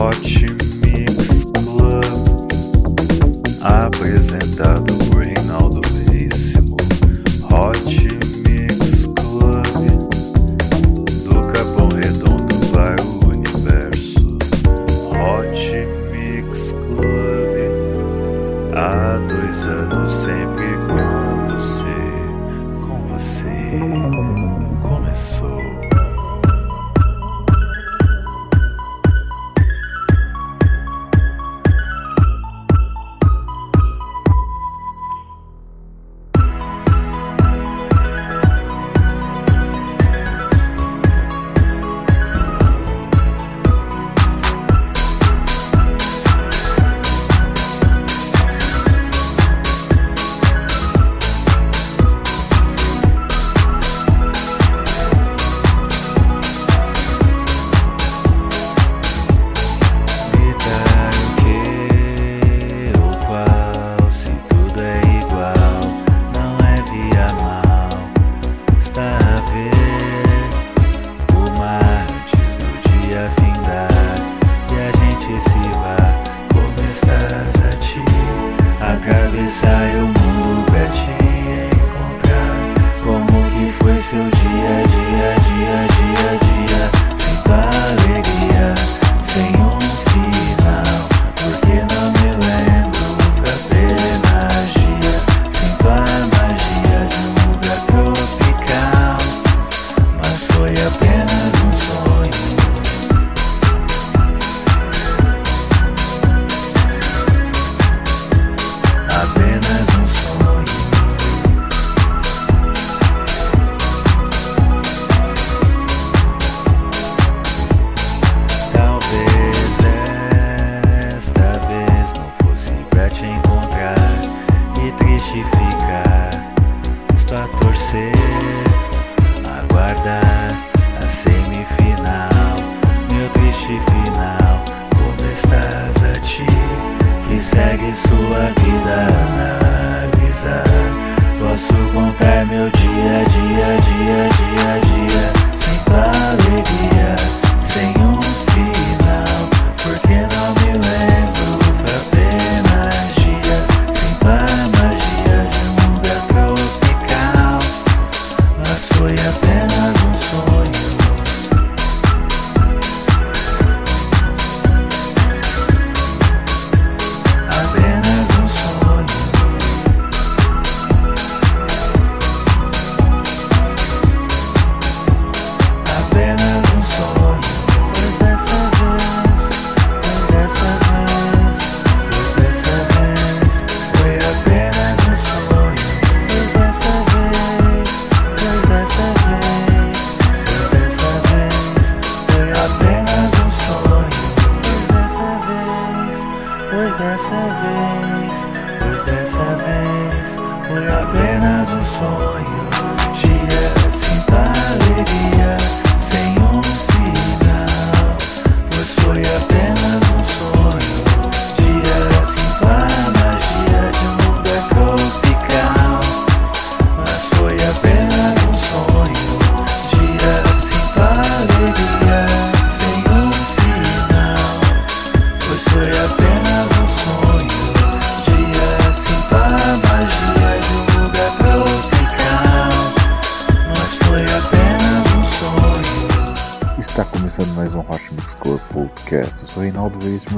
Hot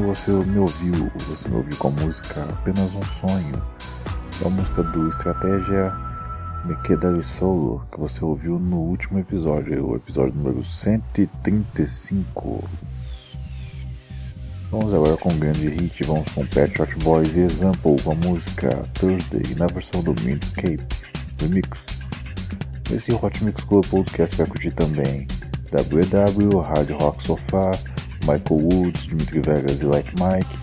você me ouviu, você me ouviu com a música Apenas um Sonho, a música do Estratégia Me Queda Solo, que você ouviu no último episódio, o episódio número 135. Vamos agora com um grande hit, vamos com Pet Shot Boys e Example com a música Thursday na versão do Mint Cape Remix. Nesse Hot Mix Club Podcast vai curtir também WW, Hard Rock Sofá, Michael Woods, Dimitri Vegas e Like Mike,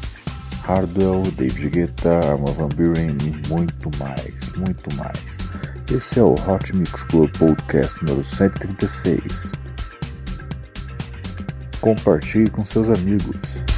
Hardwell, David Guetta, Arma Van Buren e muito mais, muito mais. Esse é o Hot Mix Club Podcast número 136. Compartilhe com seus amigos.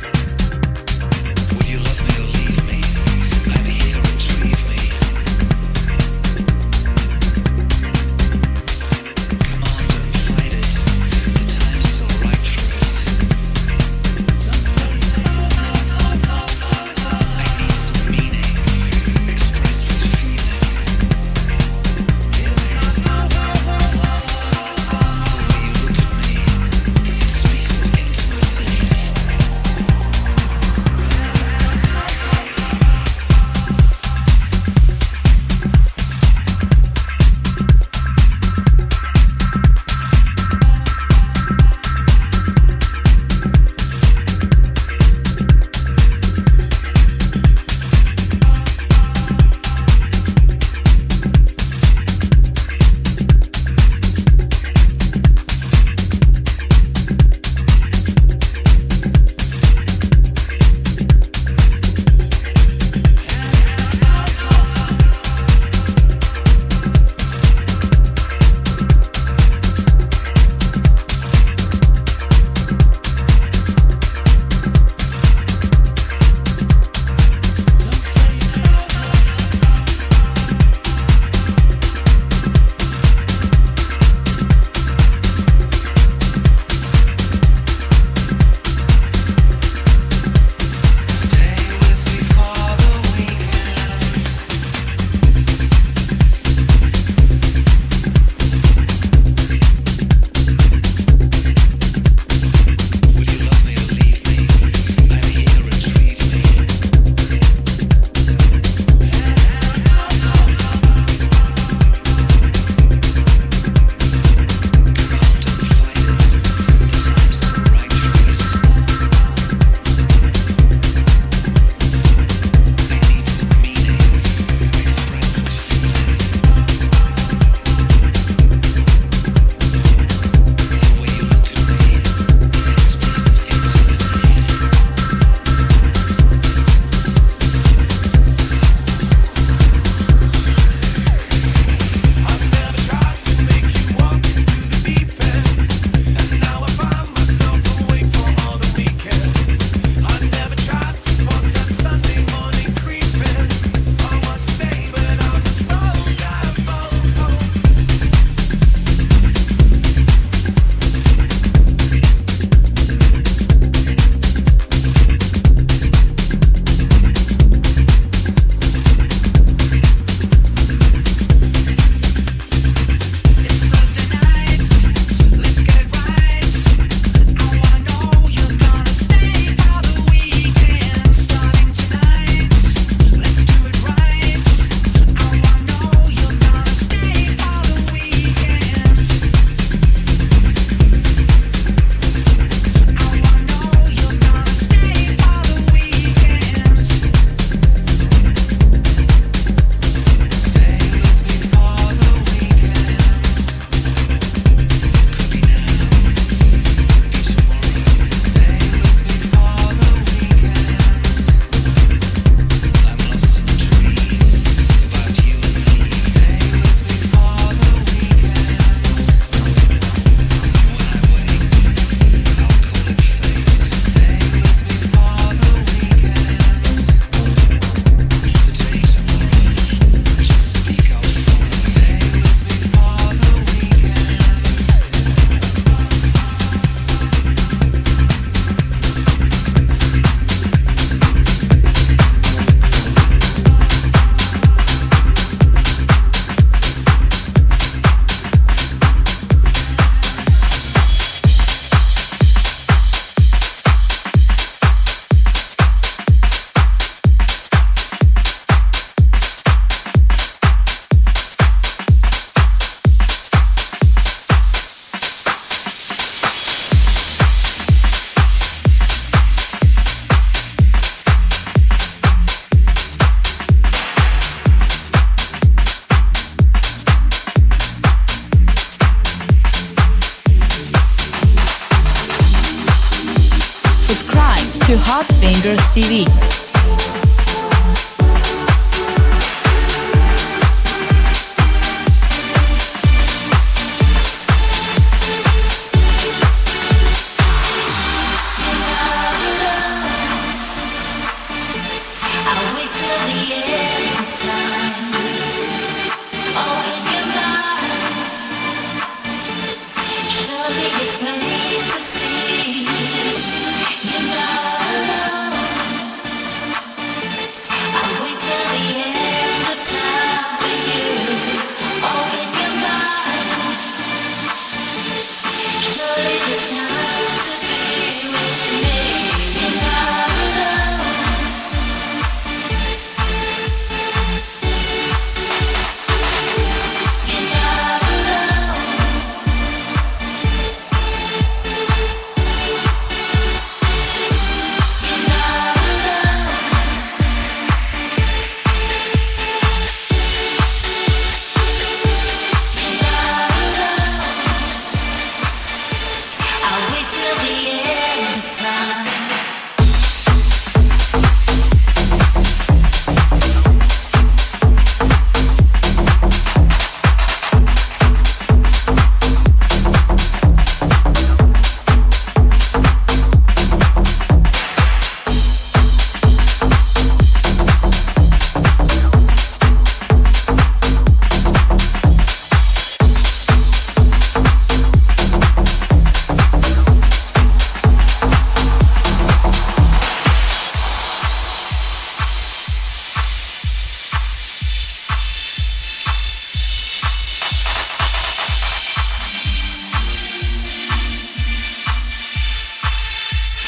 Dangerous TV.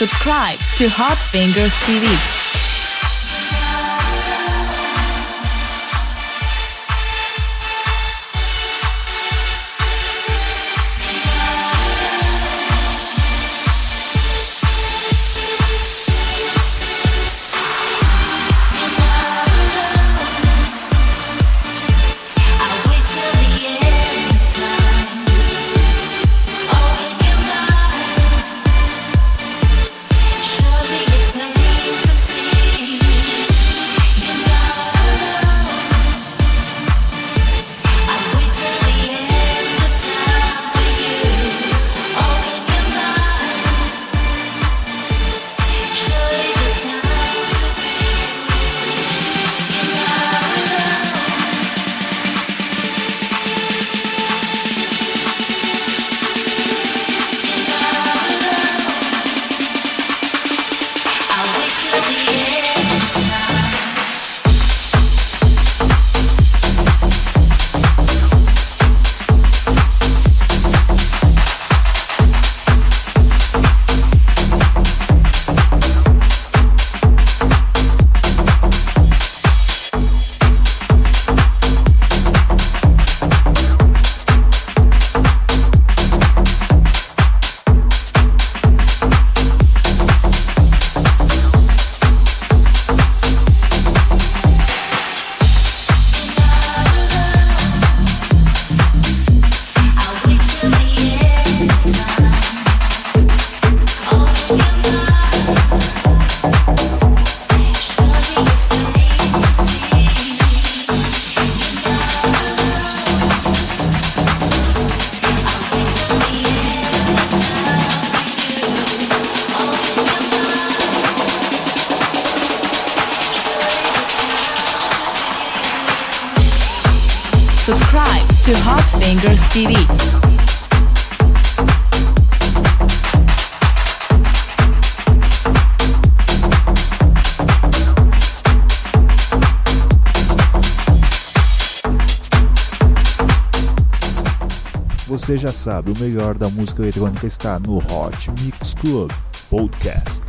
Subscribe to Hot Fingers TV. Você já sabe, o melhor da música eletrônica está no Hot Mix Club Podcast.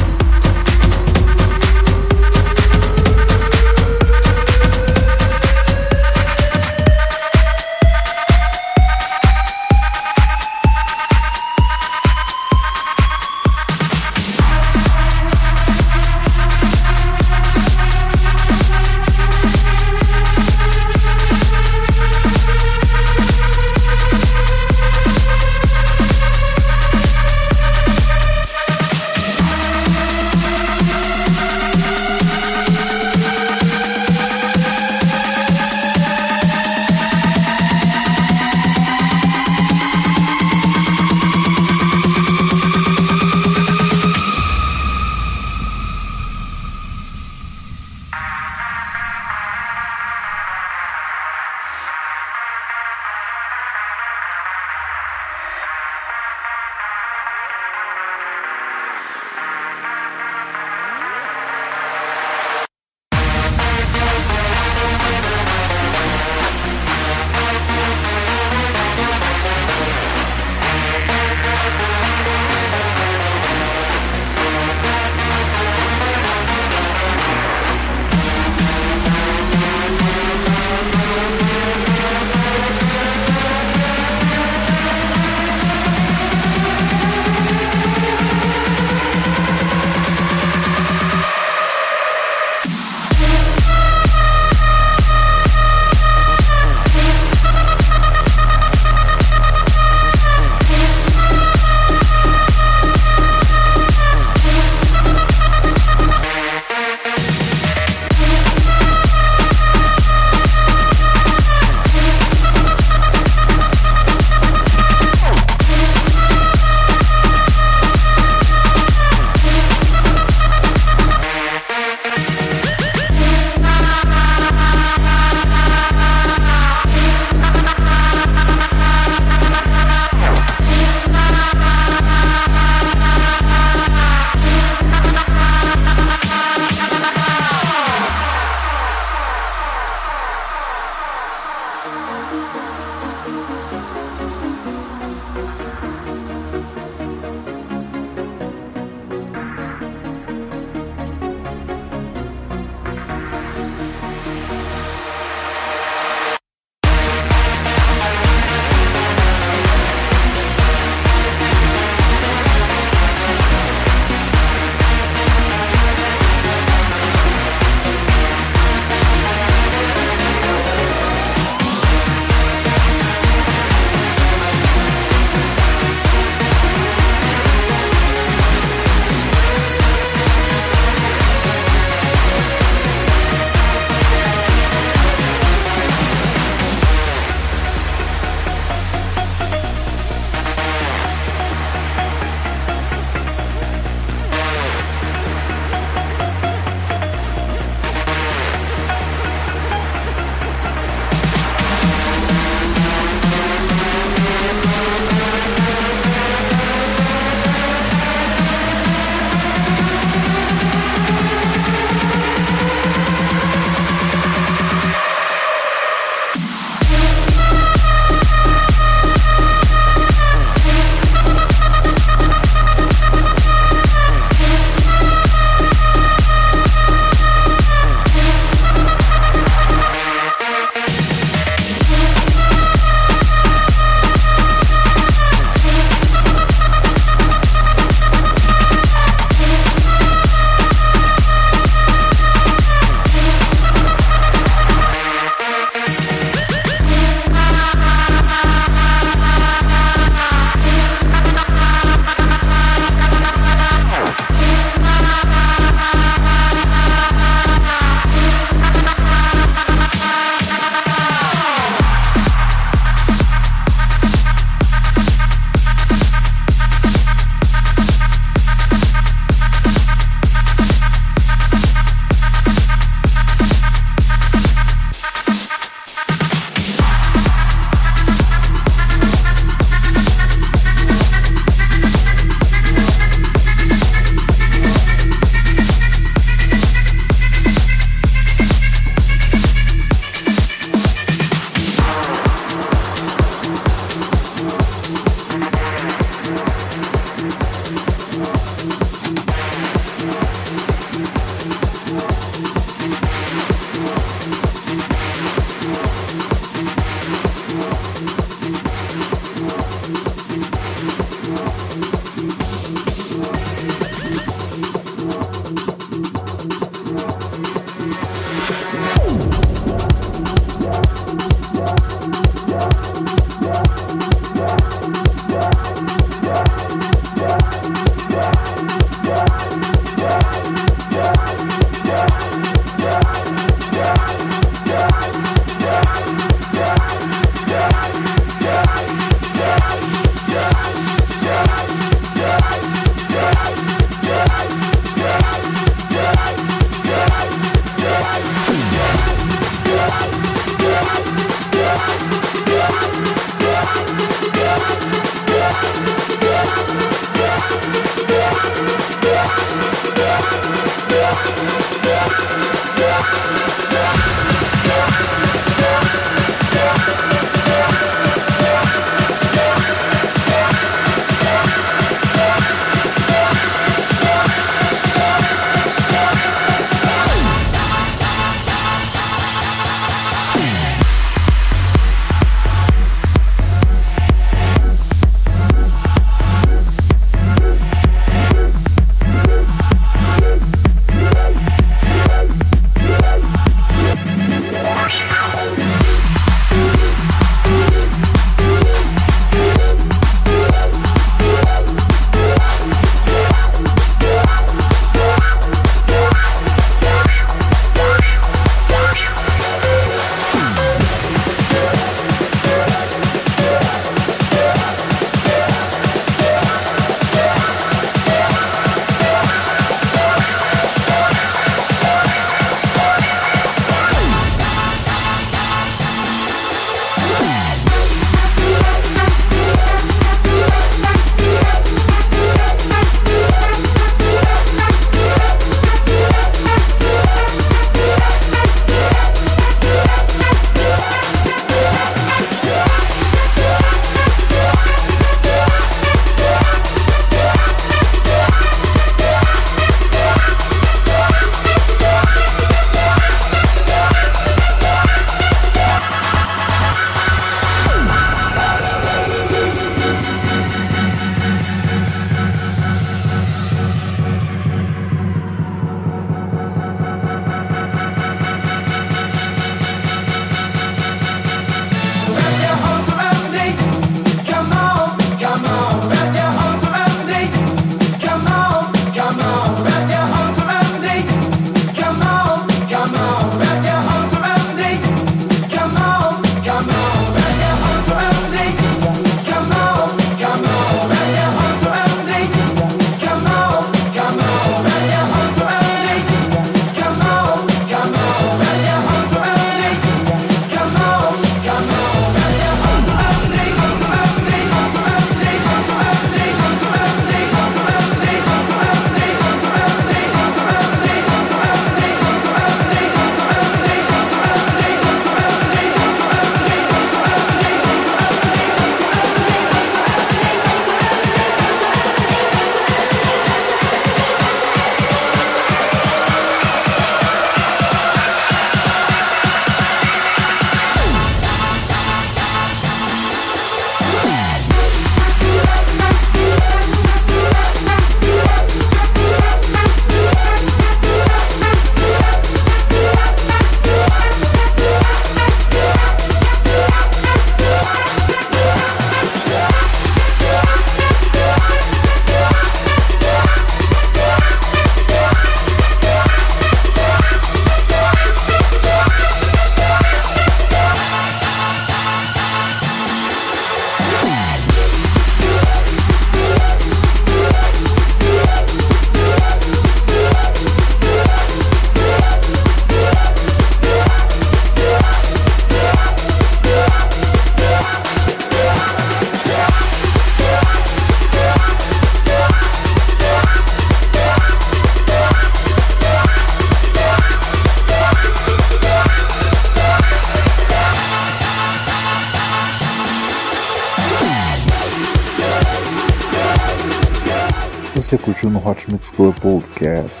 Você curtiu no Hot Mix Club Podcast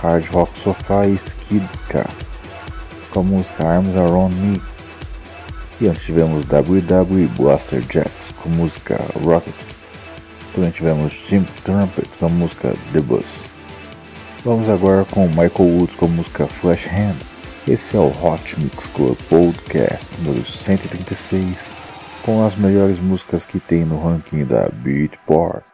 Hard Rock Sofá e Ska com a música Arms Around Me. E antes tivemos WWE Blaster Jacks com a música Rocket. Também tivemos Jim Trumpet com a música The Bus. Vamos agora com Michael Woods com a música Flash Hands. Esse é o Hot Mix Club Podcast número 136 com as melhores músicas que tem no ranking da Beatport.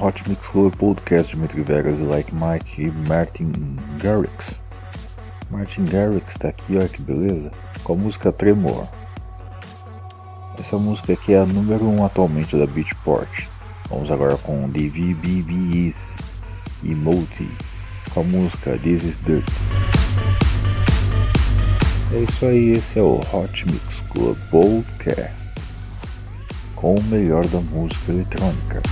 Hot Mix Club Podcast Dimitri Vegas e Like Mike e Martin Garrix. Martin Garrix tá aqui, olha que beleza, com a música Tremor. Essa música aqui é a número 1 um atualmente da Beatport. Vamos agora com DVBBs e Multi com a música This Is Dirt. É isso aí, esse é o Hot Mix Club Podcast com o melhor da música eletrônica.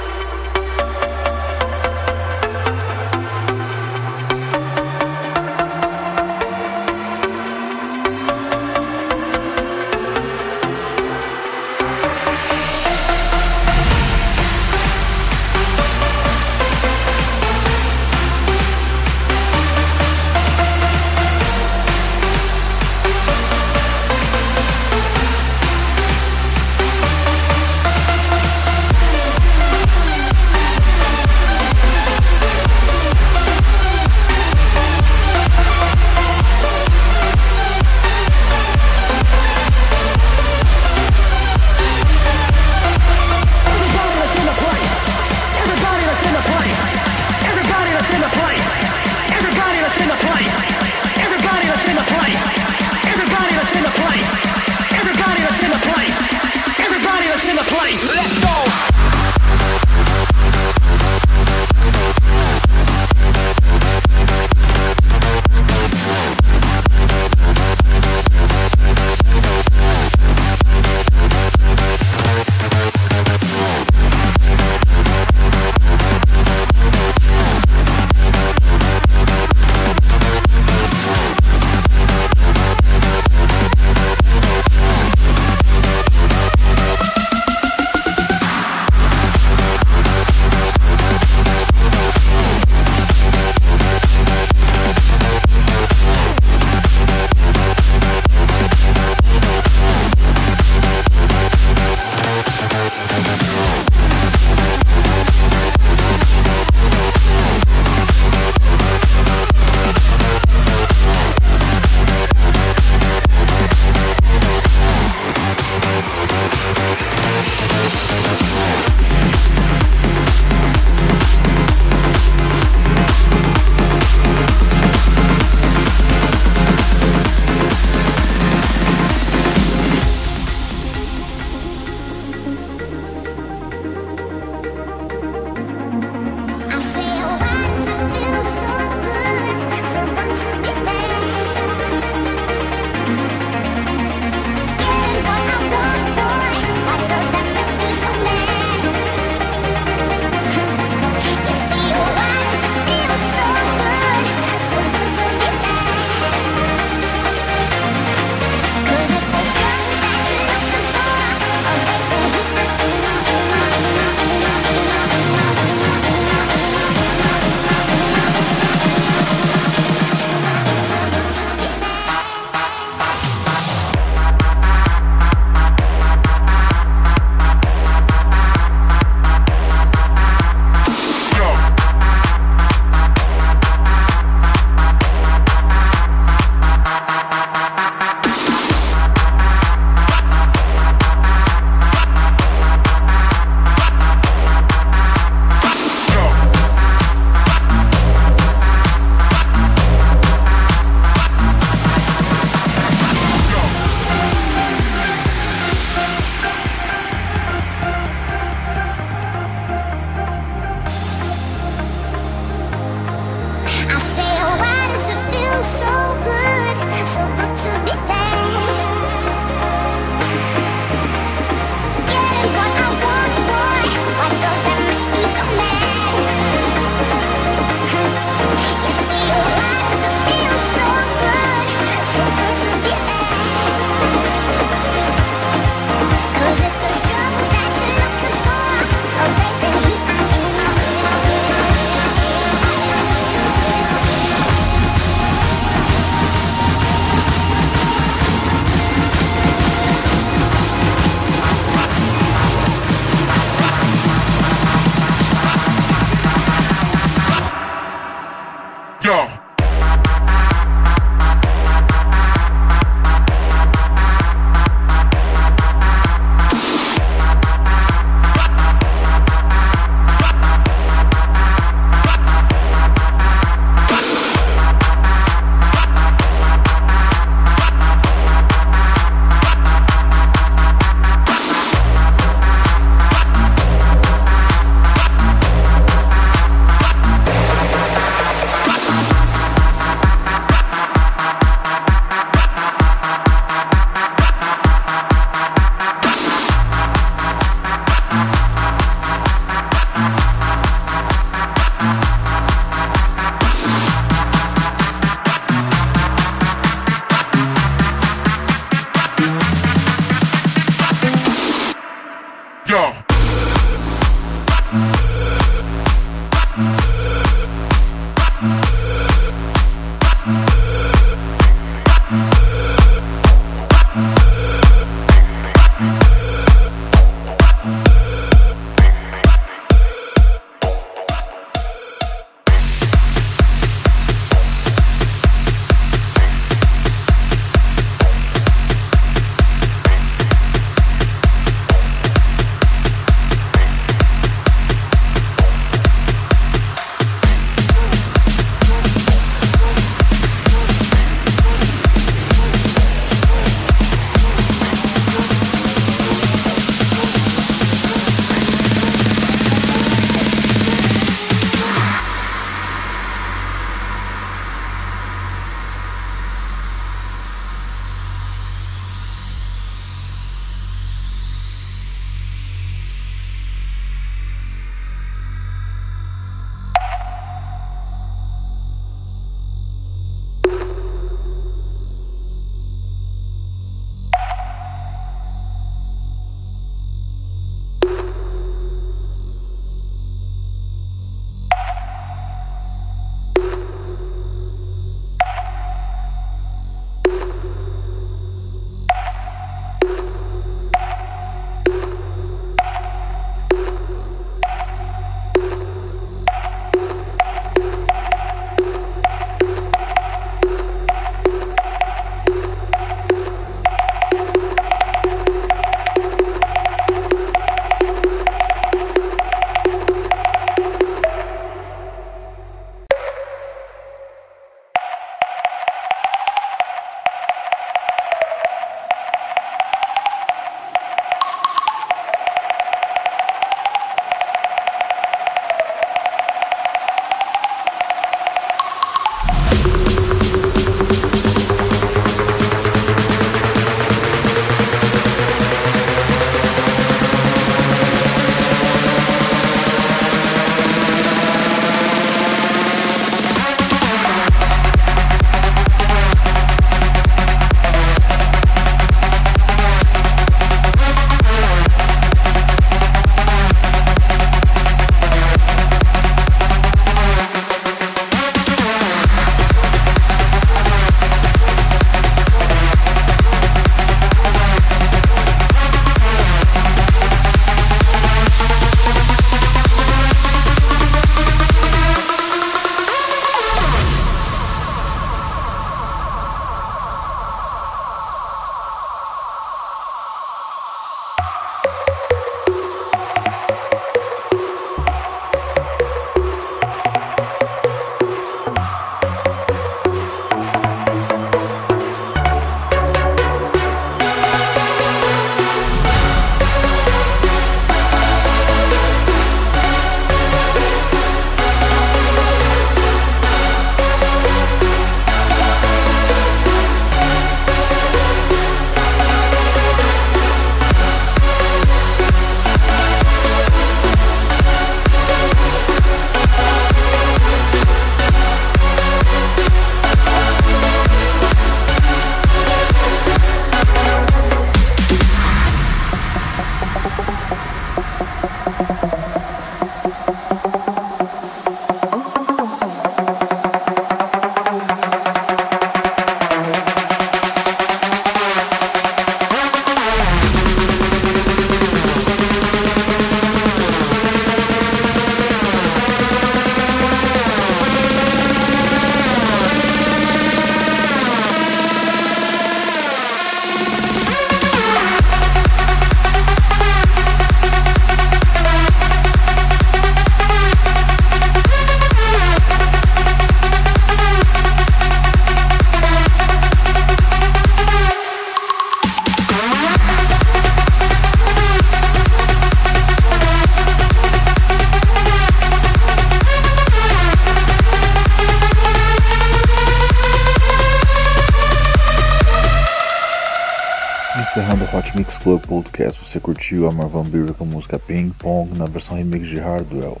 Hot Mix Club Podcast, você curtiu a Marvan Beer com a música Ping Pong na versão remix de Hardwell.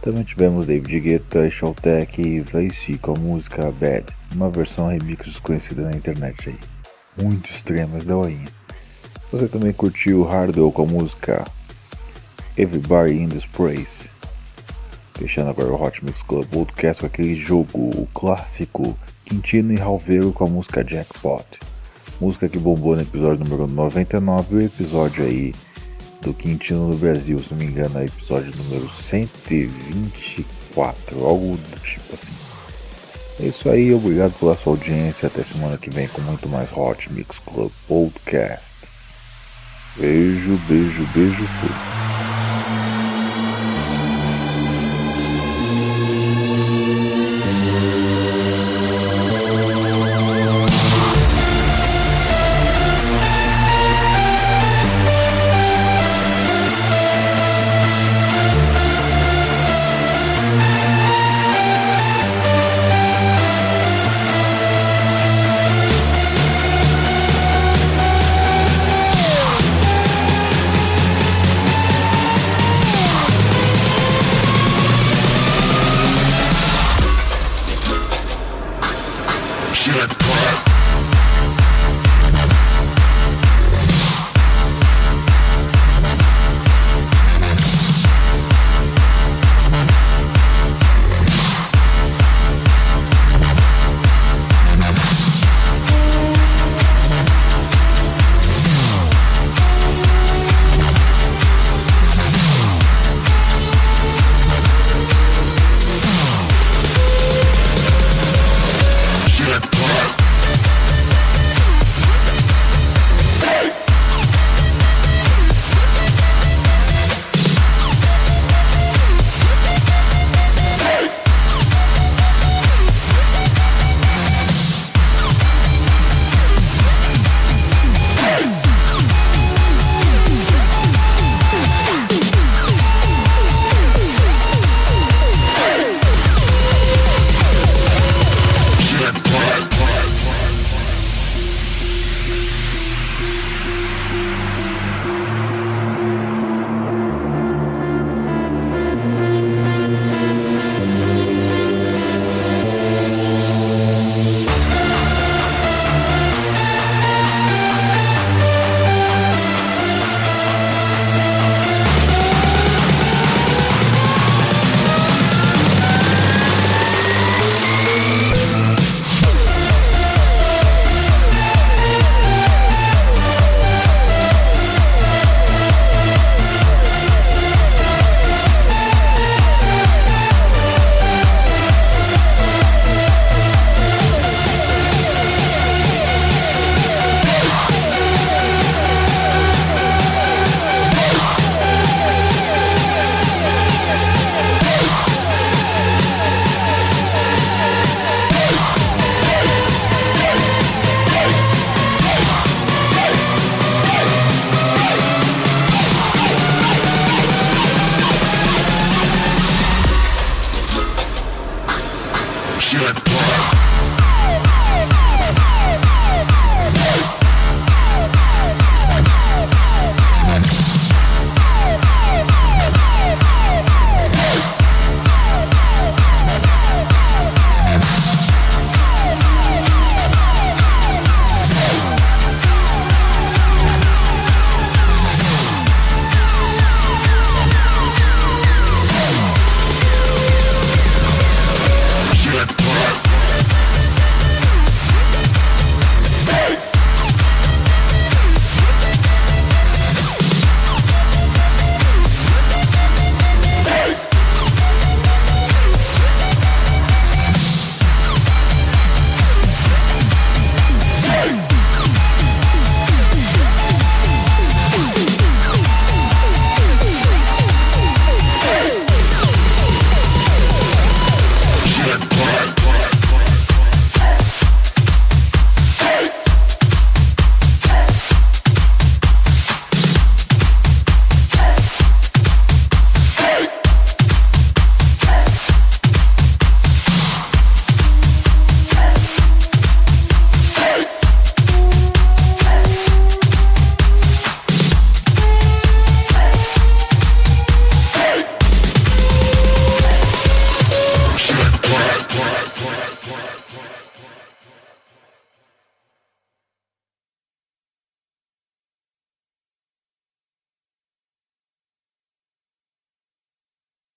Também tivemos David Guetta, Showtech e Vlacy com a música Bad, uma versão remix desconhecida na internet aí. Muito extremas da oinha. Você também curtiu Hardwell com a música Everybody in This Praise. Fechando agora o Hot Mix Club Podcast com aquele jogo, clássico Quintino e Ralveiro com a música Jackpot. Música que bombou no episódio número 99 e o episódio aí do Quintino no Brasil, se não me engano, é episódio número 124, algo do tipo assim. É isso aí, obrigado pela sua audiência. Até semana que vem com muito mais Hot Mix Club Podcast. Beijo, beijo, beijo, fui.